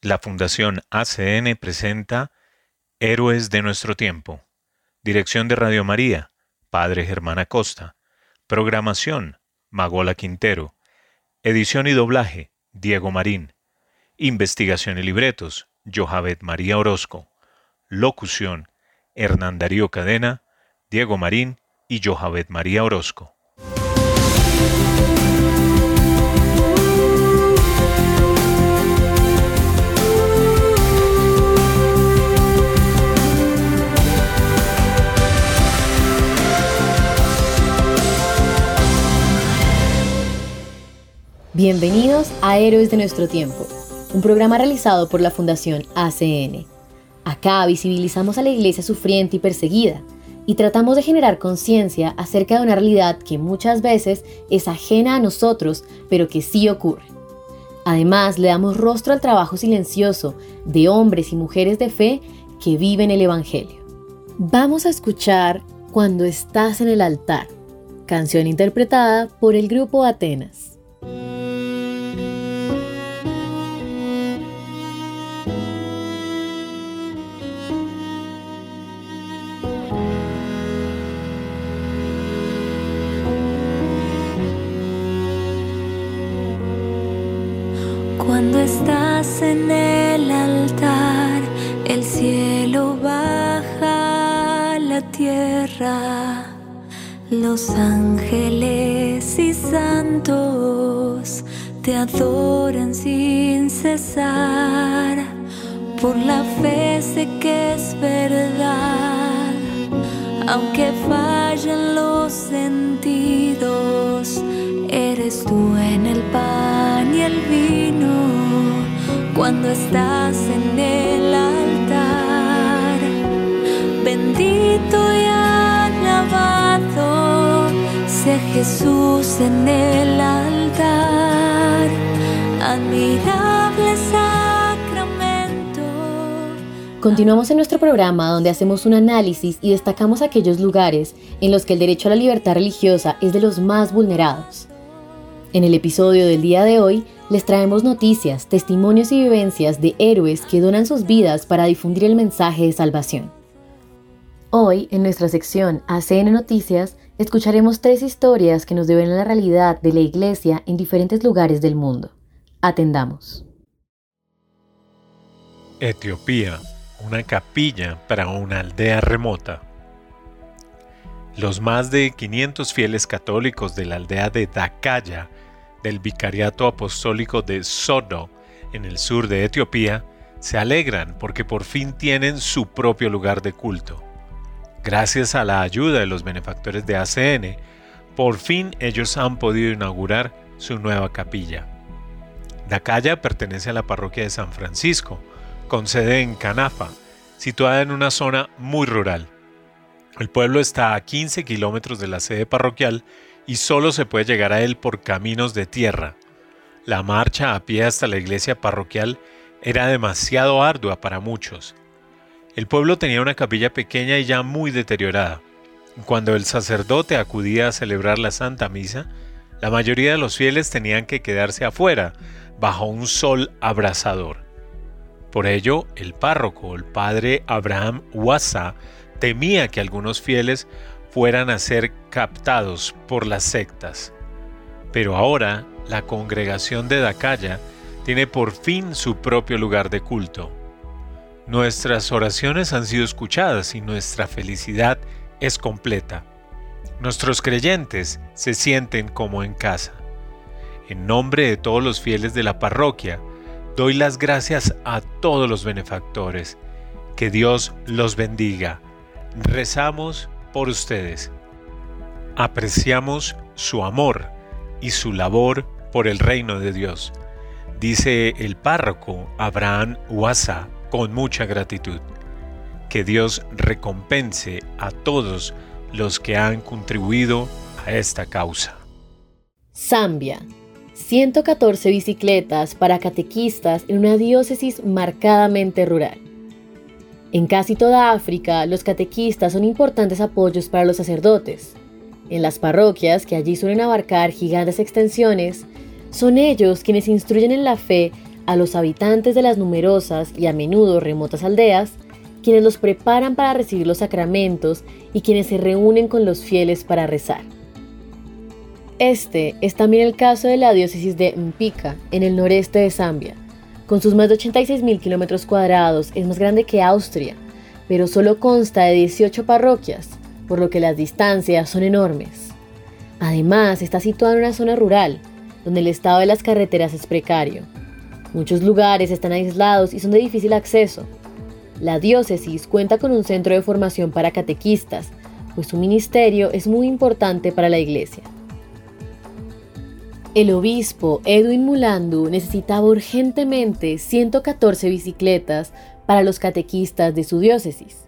La Fundación ACN presenta Héroes de nuestro tiempo. Dirección de Radio María, Padre Germán Acosta. Programación, Magola Quintero. Edición y doblaje, Diego Marín. Investigación y libretos, Johavet María Orozco. Locución, Hernán Darío Cadena, Diego Marín y Johavet María Orozco. Bienvenidos a Héroes de nuestro tiempo, un programa realizado por la Fundación ACN. Acá visibilizamos a la iglesia sufriente y perseguida y tratamos de generar conciencia acerca de una realidad que muchas veces es ajena a nosotros, pero que sí ocurre. Además, le damos rostro al trabajo silencioso de hombres y mujeres de fe que viven el Evangelio. Vamos a escuchar Cuando estás en el altar, canción interpretada por el grupo Atenas. En el altar, el cielo baja a la tierra. Los ángeles y santos te adoran sin cesar. Por la fe sé que es verdad, aunque fallen los sentidos, cuando estás en el altar. Bendito y alabado sea Jesús en el altar. Admirable sacramento. Continuamos en nuestro programa donde hacemos un análisis y destacamos aquellos lugares en los que el derecho a la libertad religiosa es de los más vulnerados. En el episodio del día de hoy les traemos noticias, testimonios y vivencias de héroes que donan sus vidas para difundir el mensaje de salvación. Hoy, en nuestra sección ACN Noticias, escucharemos tres historias que nos deben a la realidad de la Iglesia en diferentes lugares del mundo. Atendamos. Etiopía, una capilla para una aldea remota. Los más de 500 fieles católicos de la aldea de Dakaya, del Vicariato Apostólico de Sodo, en el sur de Etiopía, se alegran porque por fin tienen su propio lugar de culto. Gracias a la ayuda de los benefactores de ACN, por fin ellos han podido inaugurar su nueva capilla. Dakaya pertenece a la parroquia de San Francisco, con sede en Canafa, situada en una zona muy rural. El pueblo está a 15 kilómetros de la sede parroquial y solo se puede llegar a él por caminos de tierra. La marcha a pie hasta la iglesia parroquial era demasiado ardua para muchos. El pueblo tenía una capilla pequeña y ya muy deteriorada. Cuando el sacerdote acudía a celebrar la Santa Misa, la mayoría de los fieles tenían que quedarse afuera, bajo un sol abrasador. Por ello, el párroco, el padre Abraham Wassa, temía que algunos fieles a ser captados por las sectas. Pero ahora la congregación de Dakaya tiene por fin su propio lugar de culto. Nuestras oraciones han sido escuchadas y nuestra felicidad es completa. Nuestros creyentes se sienten como en casa. En nombre de todos los fieles de la parroquia, doy las gracias a todos los benefactores. Que Dios los bendiga. Rezamos por ustedes. Apreciamos su amor y su labor por el reino de Dios, dice el párroco Abraham Huasa con mucha gratitud. Que Dios recompense a todos los que han contribuido a esta causa. Zambia. 114 bicicletas para catequistas en una diócesis marcadamente rural. En casi toda África, los catequistas son importantes apoyos para los sacerdotes. En las parroquias, que allí suelen abarcar gigantes extensiones, son ellos quienes instruyen en la fe a los habitantes de las numerosas y a menudo remotas aldeas, quienes los preparan para recibir los sacramentos y quienes se reúnen con los fieles para rezar. Este es también el caso de la diócesis de Mpika, en el noreste de Zambia. Con sus más de 86.000 kilómetros cuadrados, es más grande que Austria, pero solo consta de 18 parroquias, por lo que las distancias son enormes. Además, está situada en una zona rural, donde el estado de las carreteras es precario. Muchos lugares están aislados y son de difícil acceso, la diócesis cuenta con un centro de formación para catequistas, pues su ministerio es muy importante para la iglesia. El obispo Edwin Mulandu necesitaba urgentemente 114 bicicletas para los catequistas de su diócesis.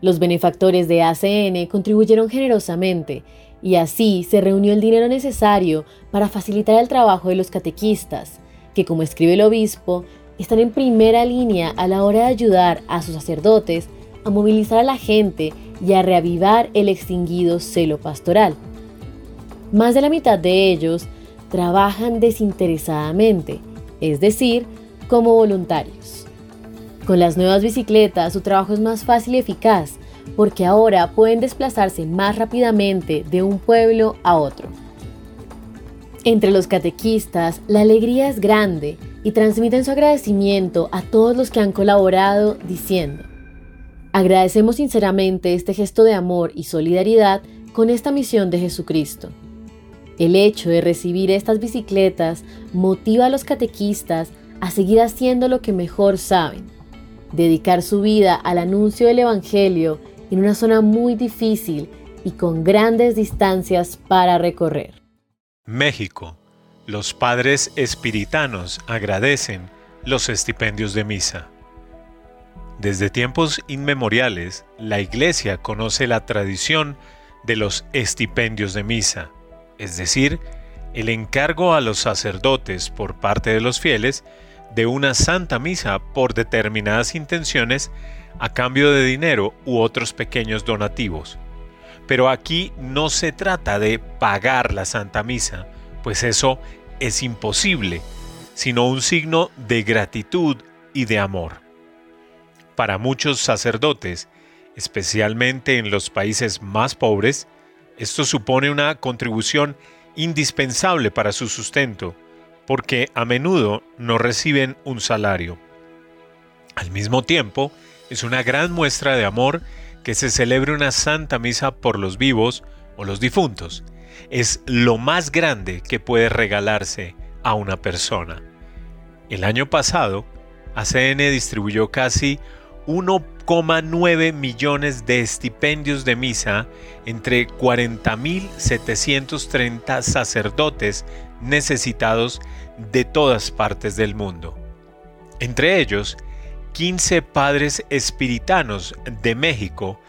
Los benefactores de ACN contribuyeron generosamente y así se reunió el dinero necesario para facilitar el trabajo de los catequistas, que como escribe el obispo, están en primera línea a la hora de ayudar a sus sacerdotes a movilizar a la gente y a reavivar el extinguido celo pastoral. Más de la mitad de ellos trabajan desinteresadamente, es decir, como voluntarios. Con las nuevas bicicletas su trabajo es más fácil y eficaz porque ahora pueden desplazarse más rápidamente de un pueblo a otro. Entre los catequistas, la alegría es grande y transmiten su agradecimiento a todos los que han colaborado diciendo, agradecemos sinceramente este gesto de amor y solidaridad con esta misión de Jesucristo. El hecho de recibir estas bicicletas motiva a los catequistas a seguir haciendo lo que mejor saben, dedicar su vida al anuncio del Evangelio en una zona muy difícil y con grandes distancias para recorrer. México los padres espiritanos agradecen los estipendios de misa. Desde tiempos inmemoriales, la Iglesia conoce la tradición de los estipendios de misa, es decir, el encargo a los sacerdotes por parte de los fieles de una santa misa por determinadas intenciones a cambio de dinero u otros pequeños donativos. Pero aquí no se trata de pagar la santa misa, pues eso es imposible, sino un signo de gratitud y de amor. Para muchos sacerdotes, especialmente en los países más pobres, esto supone una contribución indispensable para su sustento, porque a menudo no reciben un salario. Al mismo tiempo, es una gran muestra de amor que se celebre una santa misa por los vivos o los difuntos, es lo más grande que puede regalarse a una persona. El año pasado, ACN distribuyó casi 1,9 millones de estipendios de misa entre 40.730 sacerdotes necesitados de todas partes del mundo. Entre ellos, 15 padres espiritanos de México,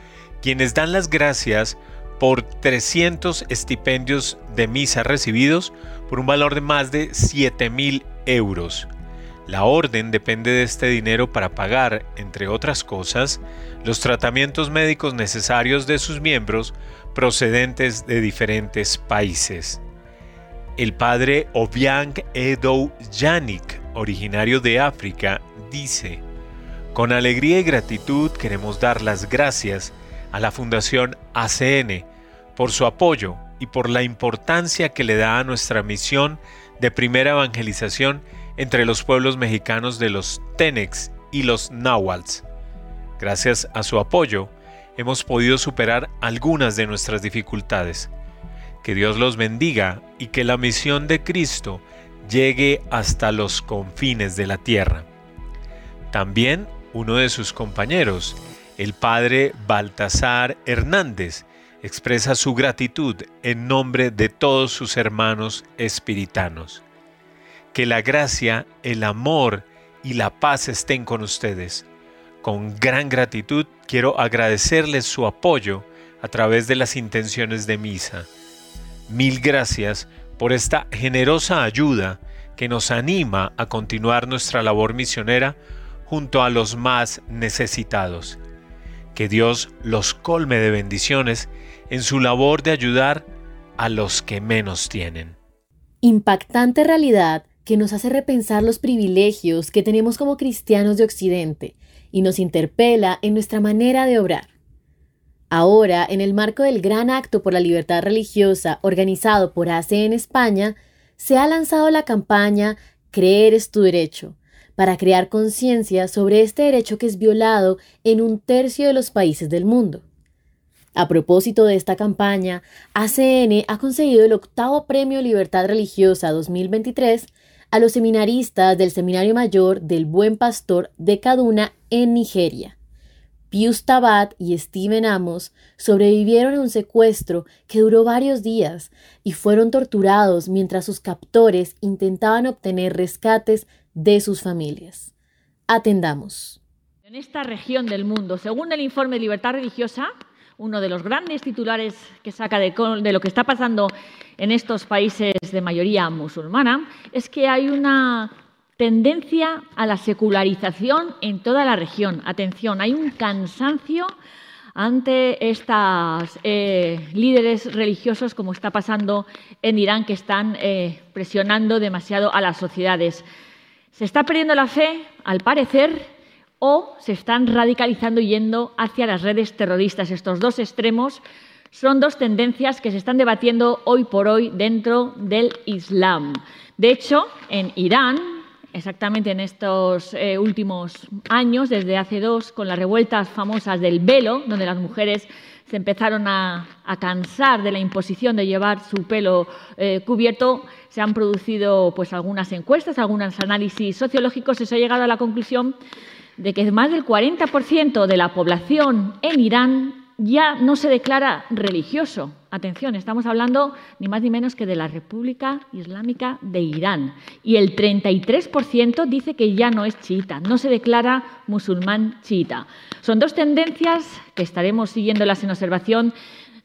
quienes dan las gracias por 300 estipendios de misa recibidos por un valor de más de 7 mil euros. La orden depende de este dinero para pagar, entre otras cosas, los tratamientos médicos necesarios de sus miembros procedentes de diferentes países. El padre Obiang Edo Yannick, originario de África, dice, Con alegría y gratitud queremos dar las gracias a la Fundación ACN por su apoyo y por la importancia que le da a nuestra misión de primera evangelización entre los pueblos mexicanos de los Tenex y los Nahuals. Gracias a su apoyo, hemos podido superar algunas de nuestras dificultades. Que Dios los bendiga y que la misión de Cristo llegue hasta los confines de la tierra. También uno de sus compañeros, el padre Baltasar Hernández expresa su gratitud en nombre de todos sus hermanos espiritanos. Que la gracia, el amor y la paz estén con ustedes. Con gran gratitud quiero agradecerles su apoyo a través de las intenciones de misa. Mil gracias por esta generosa ayuda que nos anima a continuar nuestra labor misionera junto a los más necesitados. Que Dios los colme de bendiciones en su labor de ayudar a los que menos tienen. Impactante realidad que nos hace repensar los privilegios que tenemos como cristianos de Occidente y nos interpela en nuestra manera de obrar. Ahora, en el marco del gran acto por la libertad religiosa organizado por ACE en España, se ha lanzado la campaña Creer es tu derecho, para crear conciencia sobre este derecho que es violado en un tercio de los países del mundo. A propósito de esta campaña, ACN ha conseguido el octavo Premio Libertad Religiosa 2023 a los seminaristas del Seminario Mayor del Buen Pastor de Kaduna en Nigeria. Pius Tabat y Steven Amos sobrevivieron a un secuestro que duró varios días y fueron torturados mientras sus captores intentaban obtener rescates de sus familias. Atendamos. En esta región del mundo, según el informe de libertad religiosa, uno de los grandes titulares que saca de, lo que está pasando en estos países de mayoría musulmana es que hay una tendencia a la secularización en toda la región. Atención, hay un cansancio ante estos eh, líderes religiosos, como está pasando en Irán, que están eh, presionando demasiado a las sociedades. Se está perdiendo la fe, al parecer, o se están radicalizando yendo hacia las redes terroristas. Estos dos extremos son dos tendencias que se están debatiendo hoy por hoy dentro del Islam. De hecho, en Irán, exactamente en estos eh, últimos años, desde hace dos, con las revueltas famosas del velo, donde las mujeres se empezaron a, cansar de la imposición de llevar su pelo eh, cubierto, se han producido pues, algunas encuestas, algunos análisis sociológicos y se ha llegado a la conclusión de que más del 40% de la población en Irán ya no se declara religioso. Atención, estamos hablando ni más ni menos que de la República Islámica de Irán. Y el 33% dice que ya no es chiita, no se declara musulmán chiita. Son dos tendencias que estaremos siguiéndolas en observación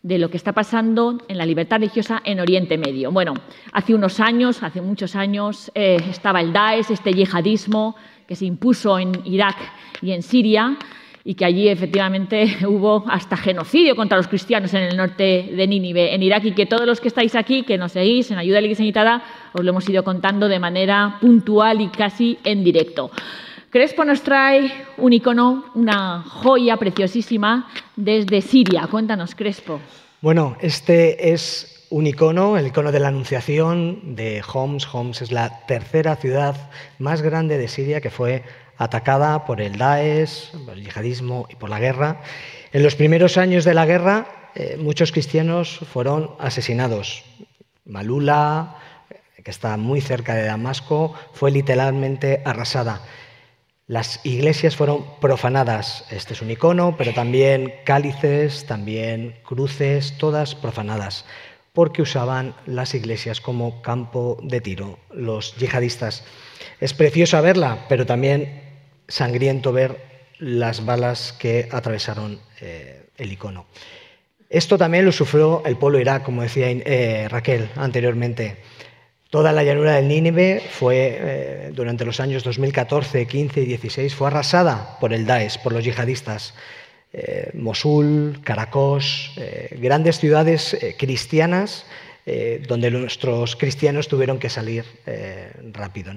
de lo que está pasando en la libertad religiosa en Oriente Medio. Bueno, hace unos años, hace muchos años, eh, estaba el Daesh, este yihadismo que se impuso en Irak y en Siria y que allí efectivamente hubo hasta genocidio contra los cristianos en el norte de Nínive, en Irak, y que todos los que estáis aquí, que nos seguís en Ayuda a la Iglesia os lo hemos ido contando de manera puntual y casi en directo. Crespo nos trae un icono, una joya preciosísima desde Siria. Cuéntanos, Crespo. Bueno, este es un icono, el icono de la Anunciación de Homs. Homs es la tercera ciudad más grande de Siria que fue atacada por el Daesh, por el yihadismo y por la guerra. En los primeros años de la guerra, eh, muchos cristianos fueron asesinados. Malula, que está muy cerca de Damasco, fue literalmente arrasada. Las iglesias fueron profanadas. Este es un icono, pero también cálices, también cruces, todas profanadas porque usaban las iglesias como campo de tiro, los yihadistas. Es precioso verla, pero también sangriento ver las balas que atravesaron eh, el icono. Esto también lo sufrió el pueblo Irak, como decía eh, Raquel anteriormente. Toda la llanura del Nínive fue, eh, durante los años 2014, 15 y 16, fue arrasada por el Daesh, por los yihadistas. Eh, Mosul, Caracos, eh, grandes ciudades eh, cristianas donde nuestros cristianos tuvieron que salir rápido.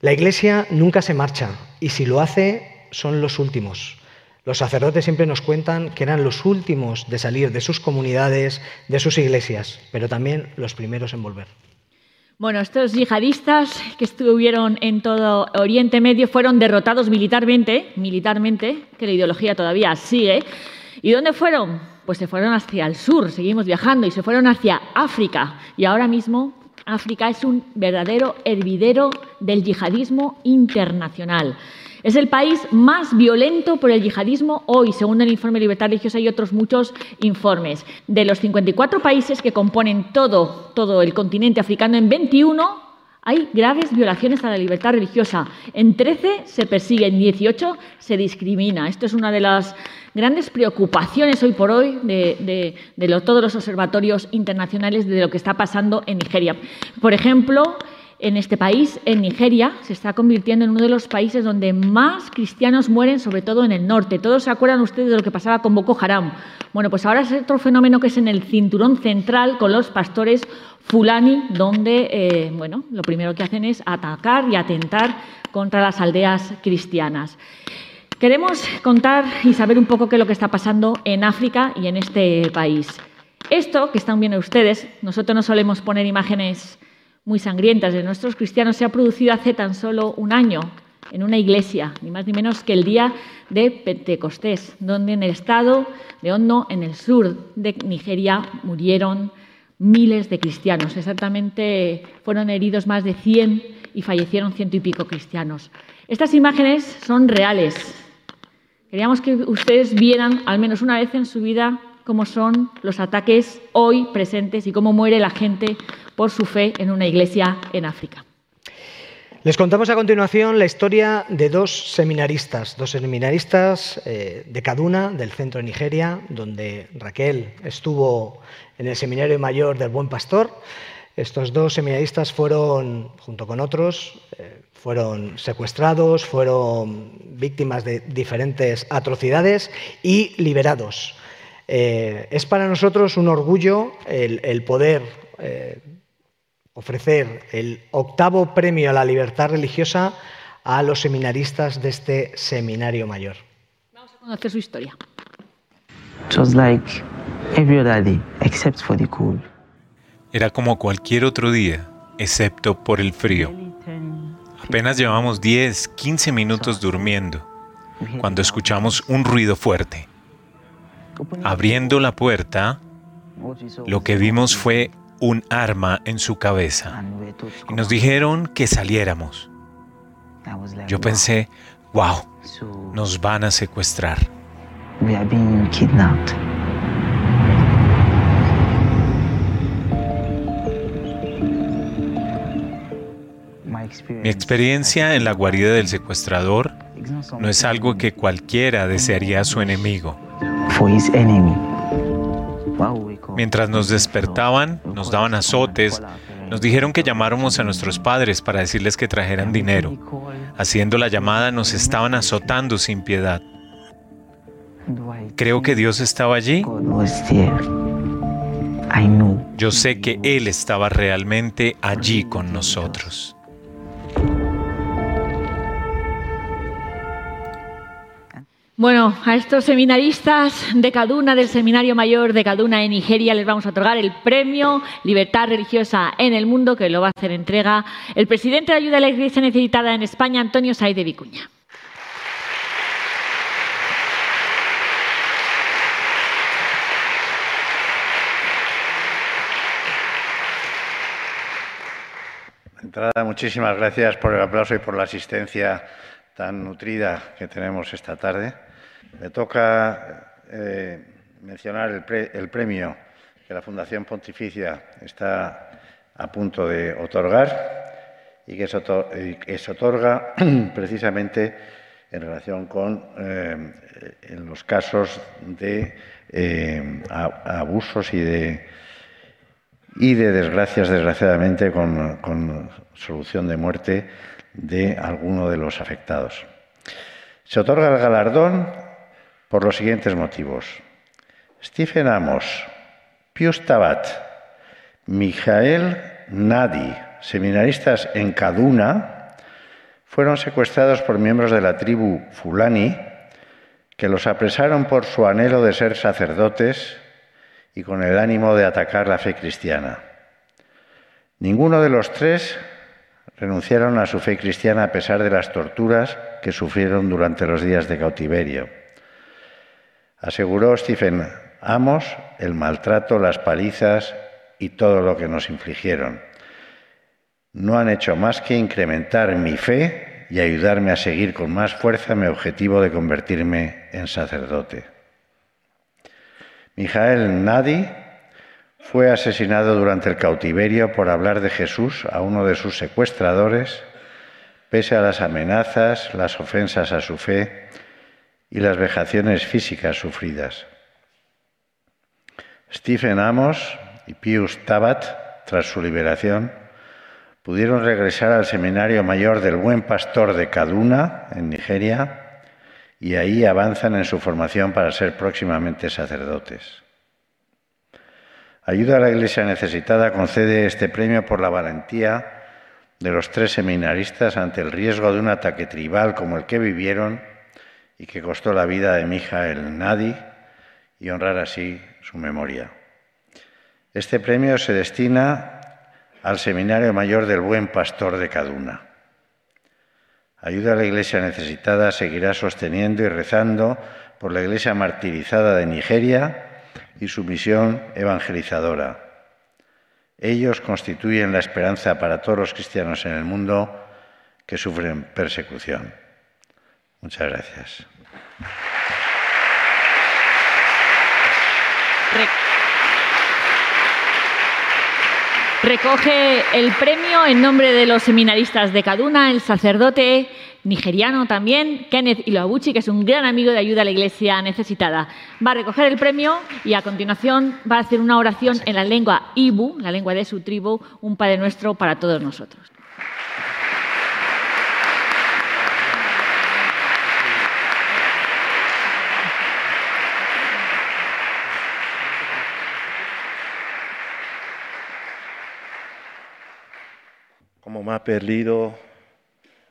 La iglesia nunca se marcha y si lo hace son los últimos. Los sacerdotes siempre nos cuentan que eran los últimos de salir de sus comunidades, de sus iglesias, pero también los primeros en volver. Bueno, estos yihadistas que estuvieron en todo Oriente Medio fueron derrotados militarmente, militarmente, que la ideología todavía sigue. ¿Y dónde fueron? Pues se fueron hacia el sur, seguimos viajando, y se fueron hacia África. Y ahora mismo África es un verdadero hervidero del yihadismo internacional. Es el país más violento por el yihadismo hoy, según el informe de Libertad Religiosa y otros muchos informes. De los 54 países que componen todo, todo el continente africano, en 21 hay graves violaciones a la libertad religiosa. En 13 se persigue, en 18 se discrimina. Esto es una de las grandes preocupaciones hoy por hoy de, todos los observatorios internacionales de lo que está pasando en Nigeria. Por ejemplo, en este país, en Nigeria, se está convirtiendo en uno de los países donde más cristianos mueren, sobre todo en el norte. Todos se acuerdan ustedes de lo que pasaba con Boko Haram. Bueno, pues ahora es otro fenómeno que es en el cinturón central con los pastores Fulani, donde eh, bueno, lo primero que hacen es atacar y atentar contra las aldeas cristianas. Queremos contar y saber un poco qué es lo que está pasando en África y en este país. Esto que están viendo ustedes, nosotros no solemos poner imágenes muy sangrientas de nuestros cristianos, se ha producido hace tan solo un año en una iglesia, ni más ni menos que el día de Pentecostés, donde en el estado de Hondo, en el sur de Nigeria, murieron miles de cristianos. Exactamente fueron heridos más de 100 y fallecieron ciento y pico cristianos. Estas imágenes son reales. Queríamos que ustedes vieran al menos una vez en su vida cómo son los ataques hoy presentes y cómo muere la gente por su fe en una iglesia en África. Les contamos a continuación la historia de dos seminaristas, dos seminaristas eh, de Kaduna, del centro de Nigeria, donde Raquel estuvo en el Seminario Mayor del Buen Pastor. Estos dos seminaristas fueron, junto con otros, eh, fueron secuestrados, fueron víctimas de diferentes atrocidades y liberados. Eh, es para nosotros un orgullo el, poder ofrecer el octavo premio a la libertad religiosa a los seminaristas de este seminario mayor. Vamos a conocer su historia. Era como cualquier otro día, excepto por el frío. Apenas llevamos 10, 15 minutos durmiendo cuando escuchamos un ruido fuerte. Abriendo la puerta, lo que vimos fue un arma en su cabeza y nos dijeron que saliéramos. Yo pensé, wow, nos van a secuestrar. Mi experiencia en la guarida del secuestrador no es algo que cualquiera desearía a su enemigo. Mientras nos despertaban, nos daban azotes, nos dijeron que llamáramos a nuestros padres para decirles que trajeran dinero. Haciendo la llamada nos estaban azotando sin piedad. Creo que Dios estaba allí. Yo sé que Él estaba realmente allí con nosotros. Bueno, a estos seminaristas de Kaduna, del Seminario Mayor de Kaduna en Nigeria, les vamos a otorgar el premio Libertad Religiosa en el Mundo, que lo va a hacer entrega el presidente de Ayuda a la Iglesia Necesitada en España, Antonio Saide Vicuña. entrada, muchísimas gracias por el aplauso y por la asistencia tan nutrida que tenemos esta tarde. Me toca eh, mencionar el, premio que la Fundación Pontificia está a punto de otorgar y que se, otorga precisamente en relación con eh, en los casos de eh, abusos y de, y de desgracias, desgraciadamente, con, con solución de muerte de alguno de los afectados. Se otorga el galardón por los siguientes motivos. Stephen Amos, Pius Tabat, Mijael Nadi, seminaristas en Kaduna, fueron secuestrados por miembros de la tribu Fulani que los apresaron por su anhelo de ser sacerdotes y con el ánimo de atacar la fe cristiana. Ninguno de los tres renunciaron a su fe cristiana a pesar de las torturas que sufrieron durante los días de cautiverio. Aseguró Stephen Amos el maltrato, las palizas y todo lo que nos infligieron. No han hecho más que incrementar mi fe y ayudarme a seguir con más fuerza mi objetivo de convertirme en sacerdote. Mijael Nadi fue asesinado durante el cautiverio por hablar de Jesús a uno de sus secuestradores, pese a las amenazas, las ofensas a su fe y las vejaciones físicas sufridas. Stephen Amos y Pius Tabat, tras su liberación, pudieron regresar al Seminario Mayor del Buen Pastor de Kaduna, en Nigeria, y ahí avanzan en su formación para ser próximamente sacerdotes. Ayuda a la Iglesia Necesitada concede este premio por la valentía de los tres seminaristas ante el riesgo de un ataque tribal como el que vivieron y que costó la vida de el Nadi y honrar así su memoria. Este premio se destina al Seminario Mayor del Buen Pastor de Caduna. Ayuda a la Iglesia necesitada seguirá sosteniendo y rezando por la Iglesia martirizada de Nigeria y su misión evangelizadora. Ellos constituyen la esperanza para todos los cristianos en el mundo que sufren persecución. Muchas gracias. Recoge el premio en nombre de los seminaristas de Kaduna, el sacerdote nigeriano también, Kenneth Iloabuchi, que es un gran amigo de ayuda a la iglesia necesitada. Va a recoger el premio y a continuación va a hacer una oración en la lengua Ibu, la lengua de su tribu, un Padre Nuestro para todos nosotros. Ha perdido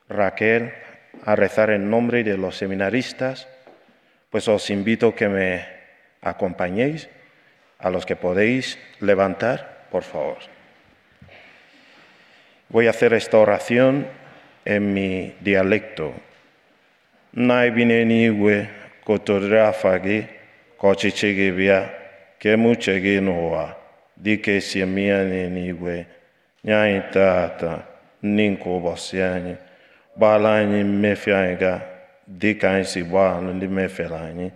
Raquel a rezar en nombre de los seminaristas, pues os invito que me acompañéis, a los que podéis levantar, por favor. Voy a hacer esta oración en mi dialecto. Nai bine niwe kotodrafagi kochichigi bia ke muchegi noa dike siemiane niwe tata ninko bosiani gbaala anyị mmefu anyị ga dị ka anyị si gbaa ndị mefere anyị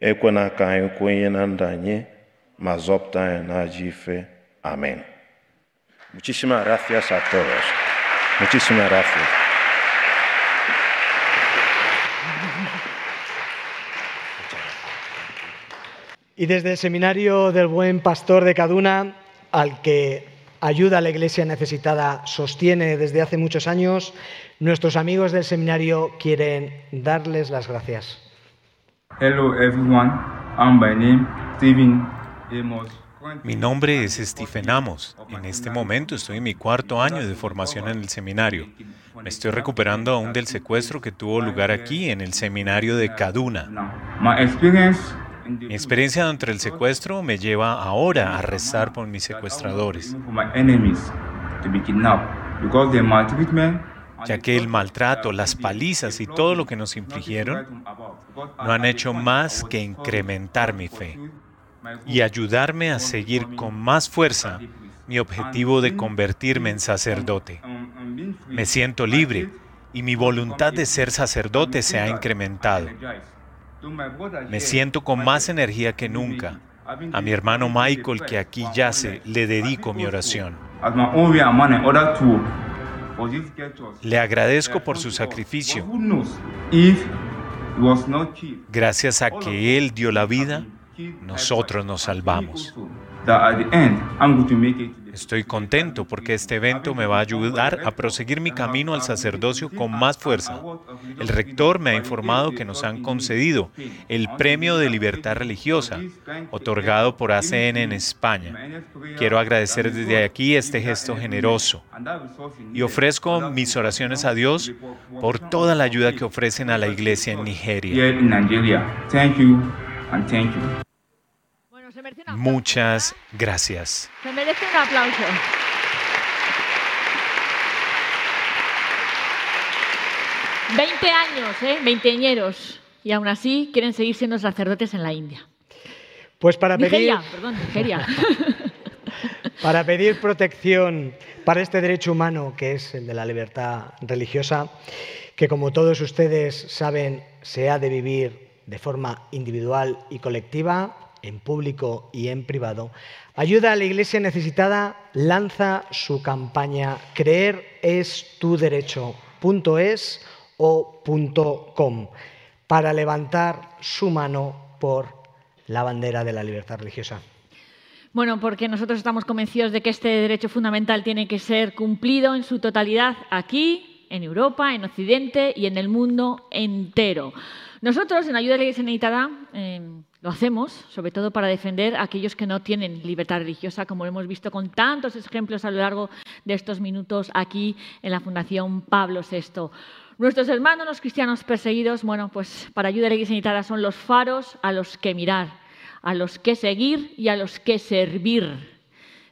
ekwena ka anyị kwenye na ndụ anyị anyị amen. Muchísimas gracias a todos muchísimas gracias Y desde el Seminario del Buen Pastor de Caduna, al que ayuda a la Iglesia necesitada sostiene desde hace muchos años, Nuestros amigos del seminario quieren darles las gracias. Hello everyone, I'm by name Stephen Amos. Mi nombre es Stephen Amos. En este momento estoy en mi cuarto año de formación en el seminario. Me estoy recuperando aún del secuestro que tuvo lugar aquí en el seminario de Kaduna. Mi experiencia entre el secuestro me lleva ahora a rezar por mis secuestradores ya que el maltrato, las palizas y todo lo que nos infligieron no han hecho más que incrementar mi fe y ayudarme a seguir con más fuerza mi objetivo de convertirme en sacerdote. Me siento libre y mi voluntad de ser sacerdote se ha incrementado. Me siento con más energía que nunca. A mi hermano Michael, que aquí yace, le dedico mi oración. Le agradezco por su sacrificio. Gracias a que Él dio la vida, nosotros nos salvamos. Estoy contento porque este evento me va a ayudar a proseguir mi camino al sacerdocio con más fuerza. El rector me ha informado que nos han concedido el Premio de Libertad Religiosa, otorgado por ACN en España. Quiero agradecer desde aquí este gesto generoso y ofrezco mis oraciones a Dios por toda la ayuda que ofrecen a la iglesia en Nigeria. Muchas gracias. Se merece un aplauso. Veinte años, ¿eh? Veinteñeros. Y aún así quieren seguir siendo sacerdotes en la India. Pues para pedir... perdón, Nigeria. para pedir protección para este derecho humano que es el de la libertad religiosa, que como todos ustedes saben se ha de vivir de forma individual y colectiva, en público y en privado, ayuda a la Iglesia necesitada, lanza su campaña Creer es tu derecho. .es o .com para levantar su mano por la bandera de la libertad religiosa. Bueno, porque nosotros estamos convencidos de que este derecho fundamental tiene que ser cumplido en su totalidad aquí en Europa, en Occidente y en el mundo entero. Nosotros, en Ayuda a la Iglesia Necesitada, eh, lo hacemos, sobre todo para defender a aquellos que no tienen libertad religiosa, como hemos visto con tantos ejemplos a lo largo de estos minutos aquí en la Fundación Pablo VI. Nuestros hermanos, los cristianos perseguidos, bueno, pues para Ayuda a la Iglesia Necesitada son los faros a los que mirar, a los que seguir y a los que servir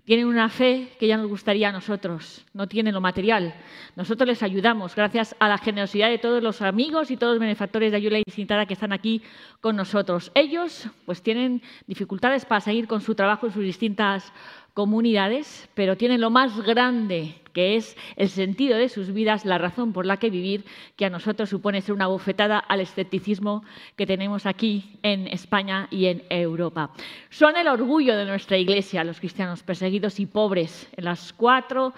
tienen una fe que ya nos gustaría a nosotros, no tienen lo material. Nosotros les ayudamos gracias a la generosidad de todos los amigos y todos los benefactores de ayuda ilimitada que están aquí con nosotros. Ellos pues tienen dificultades para seguir con su trabajo en sus distintas comunidades, pero tienen lo más grande, que es el sentido de sus vidas, la razón por la que vivir, que a nosotros supone ser una bofetada al escepticismo que tenemos aquí en España y en Europa. Son el orgullo de nuestra Iglesia, los cristianos perseguidos y pobres, en las cuatro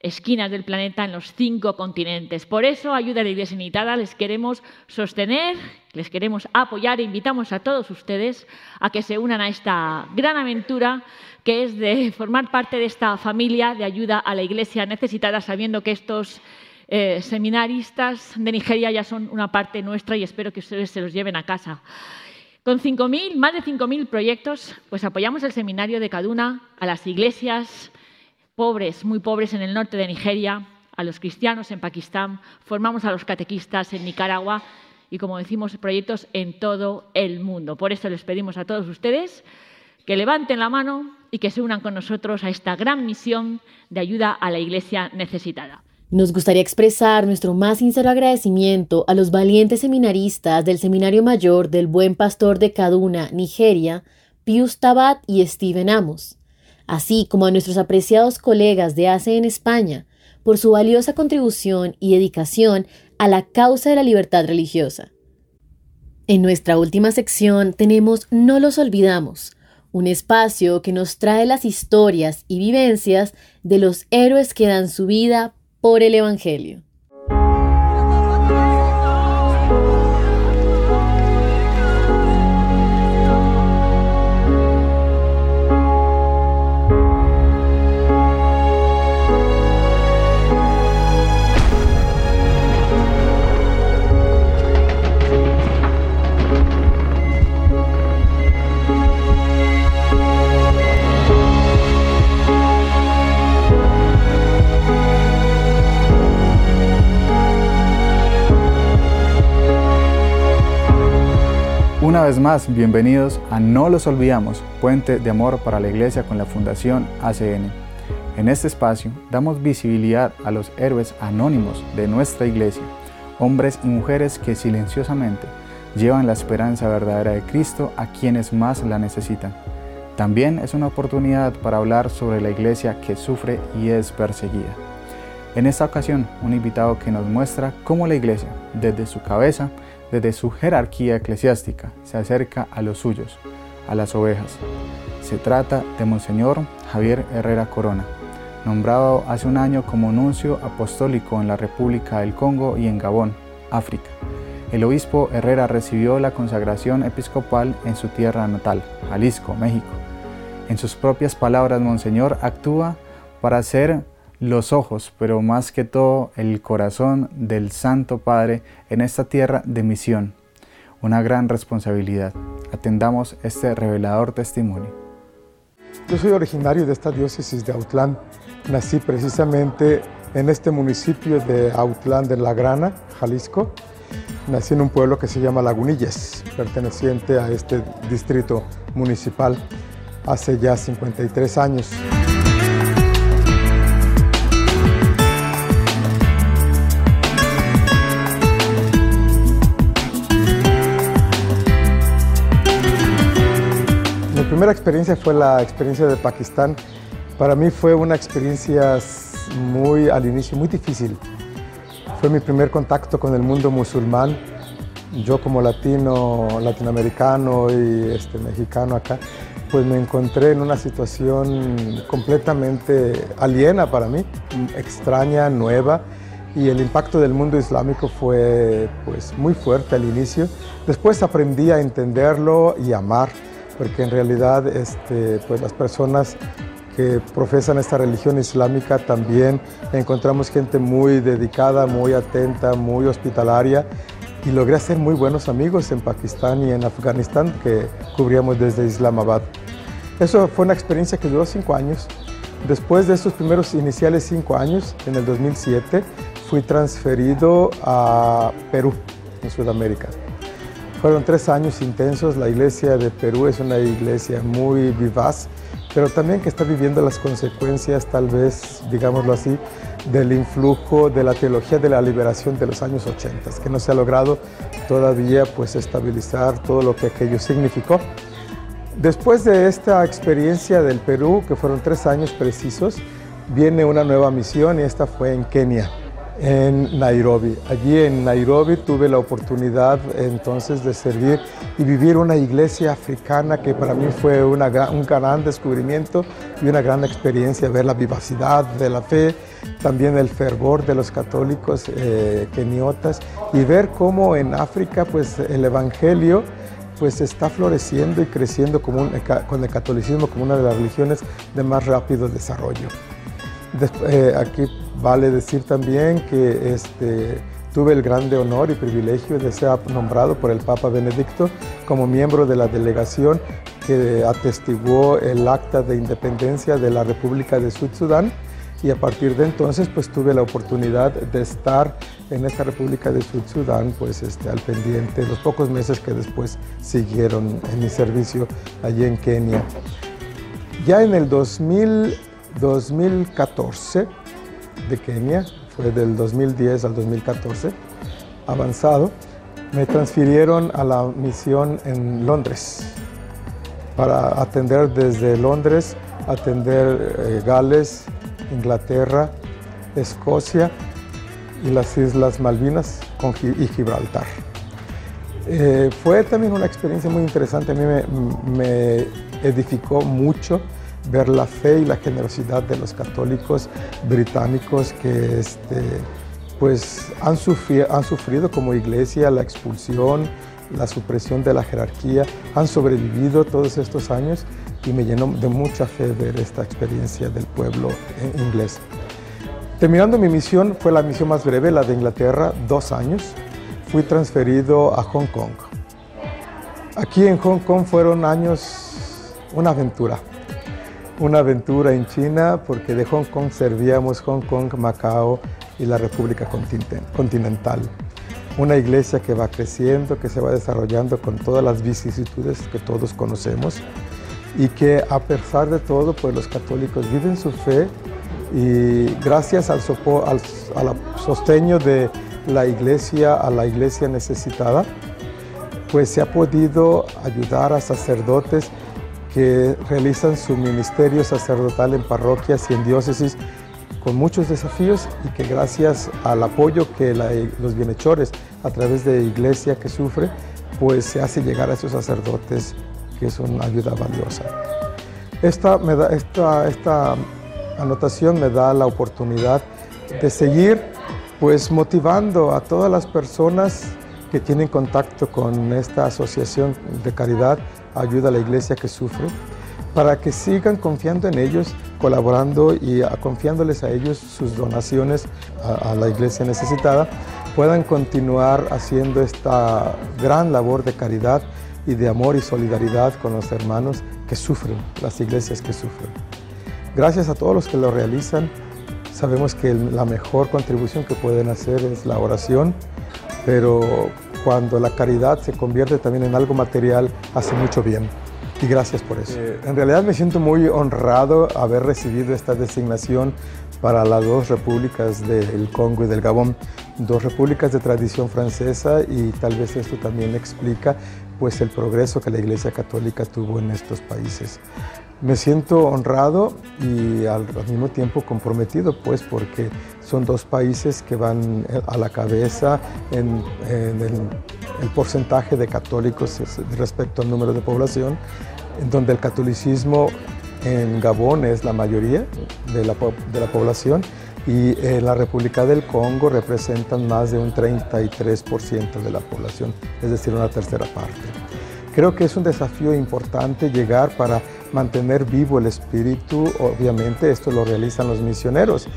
esquinas del planeta en los cinco continentes. Por eso, Ayuda a la Iglesia Unitada, les queremos sostener, les queremos apoyar e invitamos a todos ustedes a que se unan a esta gran aventura que es de formar parte de esta familia de ayuda a la Iglesia sabiendo que estos eh, seminaristas de Nigeria ya son una parte nuestra y espero que ustedes se los lleven a casa. Con 5.000, más de 5.000 proyectos, pues apoyamos el seminario de Kaduna, a las iglesias pobres, muy pobres en el norte de Nigeria, a los cristianos en Pakistán, formamos a los catequistas en Nicaragua y, como decimos, proyectos en todo el mundo. Por eso les pedimos a todos ustedes que levanten la mano y que se unan con nosotros a esta gran misión de ayuda a la Iglesia necesitada. Nos gustaría expresar nuestro más sincero agradecimiento a los valientes seminaristas del Seminario Mayor del Buen Pastor de Kaduna, Nigeria, Pius Tabat y Steven Amos, así como a nuestros apreciados colegas de ACE en España por su valiosa contribución y dedicación a la causa de la libertad religiosa. En nuestra última sección tenemos No los olvidamos, un espacio que nos trae las historias y vivencias de los héroes que dan su vida por el Evangelio. Una vez más, bienvenidos a No los olvidamos, puente de amor para la iglesia con la Fundación ACN. En este espacio damos visibilidad a los héroes anónimos de nuestra iglesia, hombres y mujeres que silenciosamente llevan la esperanza verdadera de Cristo a quienes más la necesitan. También es una oportunidad para hablar sobre la iglesia que sufre y es perseguida. En esta ocasión, un invitado que nos muestra cómo la iglesia, desde su cabeza, desde su jerarquía eclesiástica, se acerca a los suyos, a las ovejas. Se trata de Monseñor Javier Herrera Corona, nombrado hace un año como nuncio apostólico en la República del Congo y en Gabón, África. El obispo Herrera recibió la consagración episcopal en su tierra natal, Jalisco, México. En sus propias palabras, Monseñor actúa para ser los ojos, pero más que todo el corazón del Santo Padre en esta tierra de misión. Una gran responsabilidad. Atendamos este revelador testimonio. Yo soy originario de esta diócesis de Autlán. Nací precisamente en este municipio de Autlán de La Grana, Jalisco. Nací en un pueblo que se llama Lagunillas, perteneciente a este distrito municipal hace ya 53 años. Primera experiencia fue la experiencia de Pakistán. Para mí fue una experiencia muy, al inicio, muy difícil. Fue mi primer contacto con el mundo musulmán. Yo como latino, latinoamericano y este, mexicano acá, pues me encontré en una situación completamente aliena para mí, extraña, nueva, y el impacto del mundo islámico fue pues, muy fuerte al inicio. Después aprendí a entenderlo y amar porque en realidad este, pues las personas que profesan esta religión islámica también encontramos gente muy dedicada, muy atenta, muy hospitalaria y logré hacer muy buenos amigos en Pakistán y en Afganistán que cubríamos desde Islamabad. Eso fue una experiencia que duró cinco años. Después de estos primeros iniciales cinco años, en el 2007, fui transferido a Perú, en Sudamérica. Fueron tres años intensos. La iglesia de Perú es una iglesia muy vivaz, pero también que está viviendo las consecuencias, tal vez, digámoslo así, del influjo de la teología de la liberación de los años 80, que no se ha logrado todavía pues estabilizar todo lo que aquello significó. Después de esta experiencia del Perú, que fueron tres años precisos, viene una nueva misión y esta fue en Kenia, en Nairobi. Allí en Nairobi tuve la oportunidad entonces de servir y vivir una iglesia africana que para mí fue una, un gran descubrimiento y una gran experiencia, ver la vivacidad de la fe, también el fervor de los católicos eh, keniotas y ver cómo en África pues el Evangelio pues está floreciendo y creciendo como con el catolicismo como una de las religiones de más rápido desarrollo. Eh, aquí vale decir también que este, tuve el grande honor y privilegio de ser nombrado por el Papa Benedicto como miembro de la delegación que atestiguó el acta de independencia de la República de Sud Sudán y a partir de entonces pues tuve la oportunidad de estar en esta República de Sud Sudán pues este, al pendiente los pocos meses que después siguieron en mi servicio allí en Kenia. Ya en el 2000, 2014 de Kenia, fue del 2010 al 2014, avanzado, me transfirieron a la misión en Londres para atender desde Londres, atender eh, Gales, Inglaterra, Escocia y las Islas Malvinas y Gibraltar. Eh, fue también una experiencia muy interesante, a mí me, edificó mucho ver la fe y la generosidad de los católicos británicos que este, pues han, sufrido, han sufrido como iglesia la expulsión, la supresión de la jerarquía, han sobrevivido todos estos años y me llenó de mucha fe ver esta experiencia del pueblo inglés. Terminando mi misión, fue la misión más breve, la de Inglaterra, dos años. Fui transferido a Hong Kong. Aquí en Hong Kong fueron años, una aventura. Una aventura en China porque de Hong Kong servíamos Hong Kong, Macao y la República Continental. Una iglesia que va creciendo, que se va desarrollando con todas las vicisitudes que todos conocemos y que a pesar de todo, pues los católicos viven su fe y gracias al, al, al sosteño de la iglesia, a la iglesia necesitada, pues se ha podido ayudar a sacerdotes que realizan su ministerio sacerdotal en parroquias y en diócesis con muchos desafíos y que gracias al apoyo que los bienhechores a través de iglesia que sufre, pues se hace llegar a esos sacerdotes que es una ayuda valiosa. Esta, esta, esta anotación me da la oportunidad de seguir pues motivando a todas las personas que tienen contacto con esta asociación de caridad, ayuda a la iglesia que sufre, para que sigan confiando en ellos, colaborando y confiándoles a ellos sus donaciones a, a la iglesia necesitada, puedan continuar haciendo esta gran labor de caridad y de amor y solidaridad con los hermanos que sufren, las iglesias que sufren. Gracias a todos los que lo realizan. Sabemos que la mejor contribución que pueden hacer es la oración, pero cuando la caridad se convierte también en algo material, hace mucho bien. Y gracias por eso. Eh, en realidad me siento muy honrado haber recibido esta designación para las dos repúblicas del Congo y del Gabón, dos repúblicas de tradición francesa y tal vez esto también explica pues el progreso que la Iglesia Católica tuvo en estos países. Me siento honrado y al, mismo tiempo comprometido, pues porque son dos países que van eh, a la cabeza en, el, porcentaje de católicos respecto al número de población, en donde el catolicismo en Gabón es la mayoría de la, de la población y en la República del Congo representan más de un 33% de la población, es decir, una tercera parte. creo que es un desafío importante llegar para mantener vivo el espíritu. Obviamente esto lo realizan los misioneros,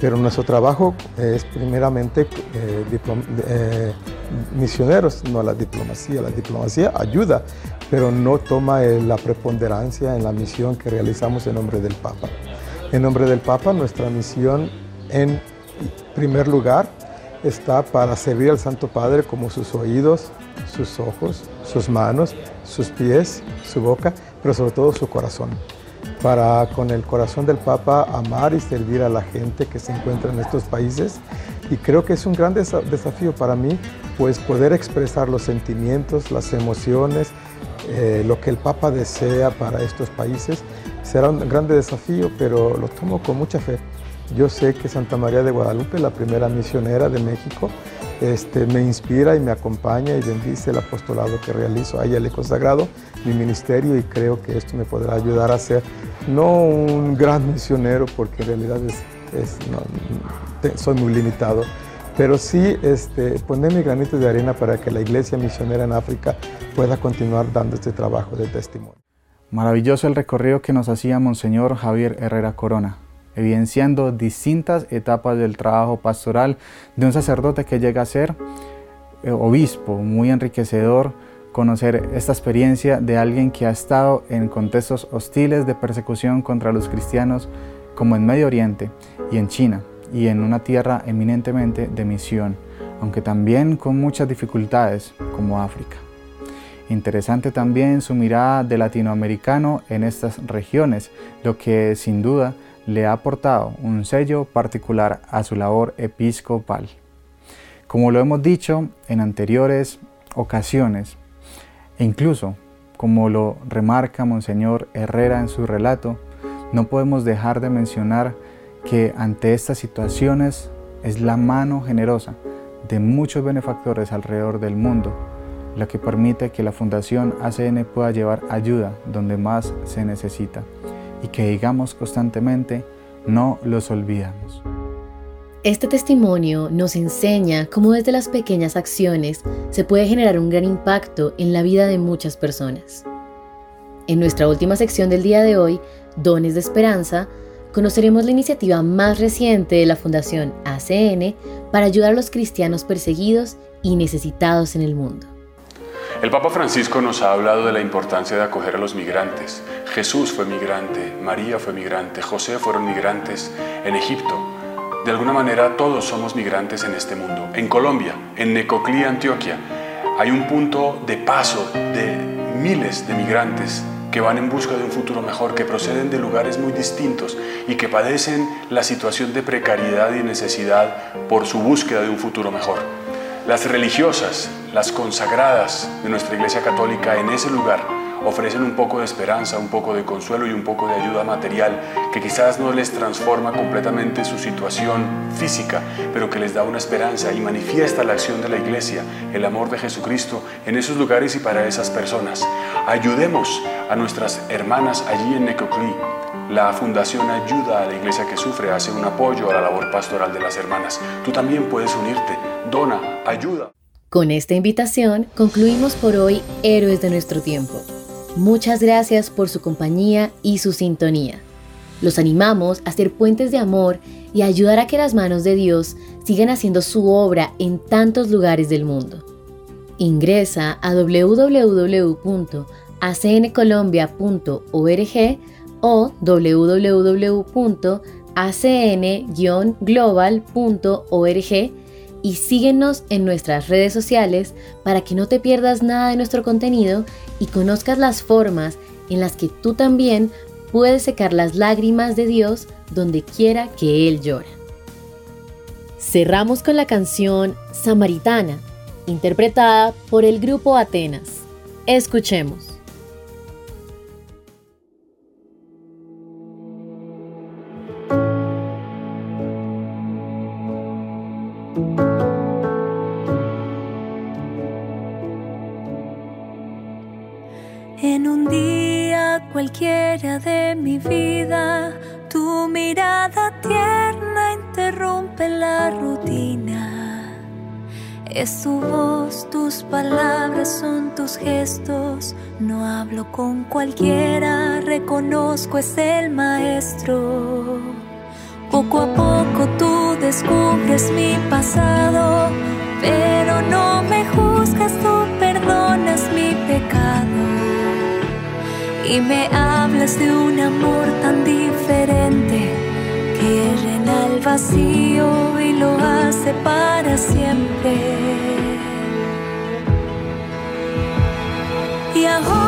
pero nuestro trabajo es primeramente eh, eh, misioneros, no la diplomacia. La diplomacia ayuda, pero no toma eh, la preponderancia en la misión que realizamos en nombre del Papa. En nombre del Papa, nuestra misión en primer lugar está para servir al Santo Padre como sus oídos, sus ojos, sus manos, sus pies, su boca, pero sobre todo su corazón. Para con el corazón del Papa amar y servir a la gente que se encuentra en estos países. Y creo que es un gran desafío para mí, pues poder expresar los sentimientos, las emociones, eh, lo que el Papa desea para estos países. Será un gran desafío, pero lo tomo con mucha fe. Yo sé que Santa María de Guadalupe, la primera misionera de México, este, me inspira y me acompaña y bendice el apostolado que realizo. A ella le he consagrado mi ministerio y creo que esto me podrá ayudar a ser no un gran misionero, porque en realidad soy muy limitado, pero sí este, poner mi granito de arena para que la iglesia misionera en África pueda continuar dando este trabajo de testimonio. Maravilloso el recorrido que nos hacía Monseñor Javier Herrera Corona evidenciando distintas etapas del trabajo pastoral de un sacerdote que llega a ser eh, obispo, muy enriquecedor conocer esta experiencia de alguien que ha estado en contextos hostiles de persecución contra los cristianos como en Medio Oriente y en China y en una tierra eminentemente de misión, aunque también con muchas dificultades como África. Interesante también su mirada de latinoamericano en estas regiones, lo que sin duda le ha aportado un sello particular a su labor episcopal. Como lo hemos dicho en anteriores ocasiones, e incluso como lo remarca Monseñor Herrera en su relato, no podemos dejar de mencionar que ante estas situaciones es la mano generosa de muchos benefactores alrededor del mundo la que permite que la Fundación ACN pueda llevar ayuda donde más se necesita y que digamos constantemente, no los olvidamos. Este testimonio nos enseña cómo desde las pequeñas acciones se puede generar un gran impacto en la vida de muchas personas. En nuestra última sección del día de hoy, Dones de Esperanza, conoceremos la iniciativa más reciente de la Fundación ACN para ayudar a los cristianos perseguidos y necesitados en el mundo. El Papa Francisco nos ha hablado de la importancia de acoger a los migrantes. Jesús fue migrante, María fue migrante, José fueron migrantes en Egipto. De alguna manera todos somos migrantes en este mundo. En Colombia, en Necoclí, Antioquia, hay un punto de paso de miles de migrantes que van en busca de un futuro mejor, que proceden de lugares muy distintos y que padecen la situación de precariedad y necesidad por su búsqueda de un futuro mejor. Las religiosas, las consagradas de nuestra Iglesia Católica en ese lugar ofrecen un poco de esperanza, un poco de consuelo y un poco de ayuda material que quizás no les transforma completamente su situación física, pero que les da una esperanza y manifiesta la acción de la Iglesia, el amor de Jesucristo en esos lugares y para esas personas. Ayudemos a nuestras hermanas allí en Necoclí. La Fundación Ayuda a la Iglesia que Sufre hace un apoyo a la labor pastoral de las hermanas. Tú también puedes unirte dona, ayuda. Con esta invitación concluimos por hoy Héroes de nuestro tiempo. Muchas gracias por su compañía y su sintonía. Los animamos a ser puentes de amor y ayudar a que las manos de Dios sigan haciendo su obra en tantos lugares del mundo. Ingresa a www.acncolombia.org o www.acn-global.org y síguenos en nuestras redes sociales para que no te pierdas nada de nuestro contenido y conozcas las formas en las que tú también puedes secar las lágrimas de Dios donde quiera que Él llora. Cerramos con la canción Samaritana, interpretada por el grupo Atenas. Escuchemos. Con cualquiera, reconozco es el maestro. Poco a poco tú descubres mi pasado, pero no me juzgas, tú perdonas mi pecado. Y me hablas de un amor tan diferente que llena el vacío y lo hace para siempre. Y ahora